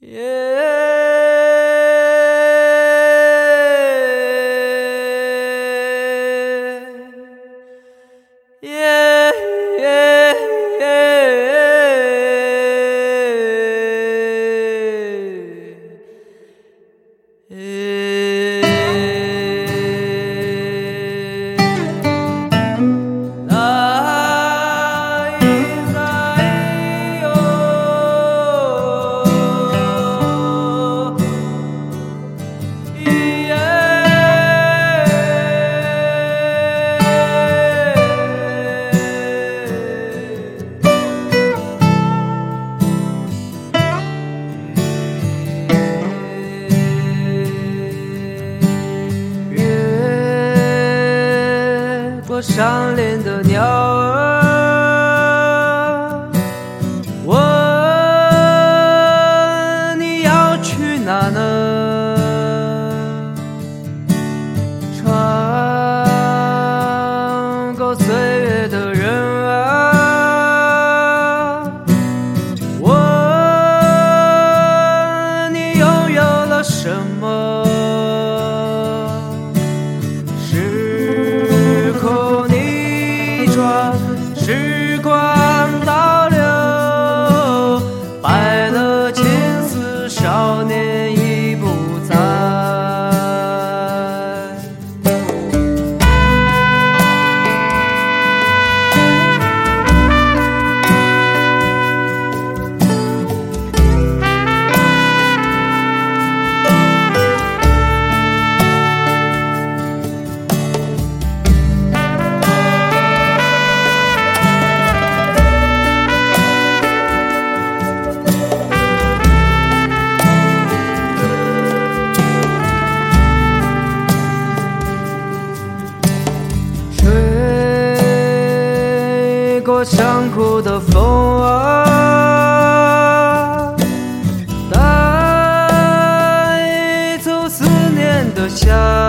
Yeah. 山林的鸟。墙哭的风啊，带走思念的夏。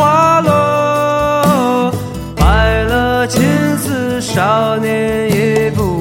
花落，白了青丝，少年已不。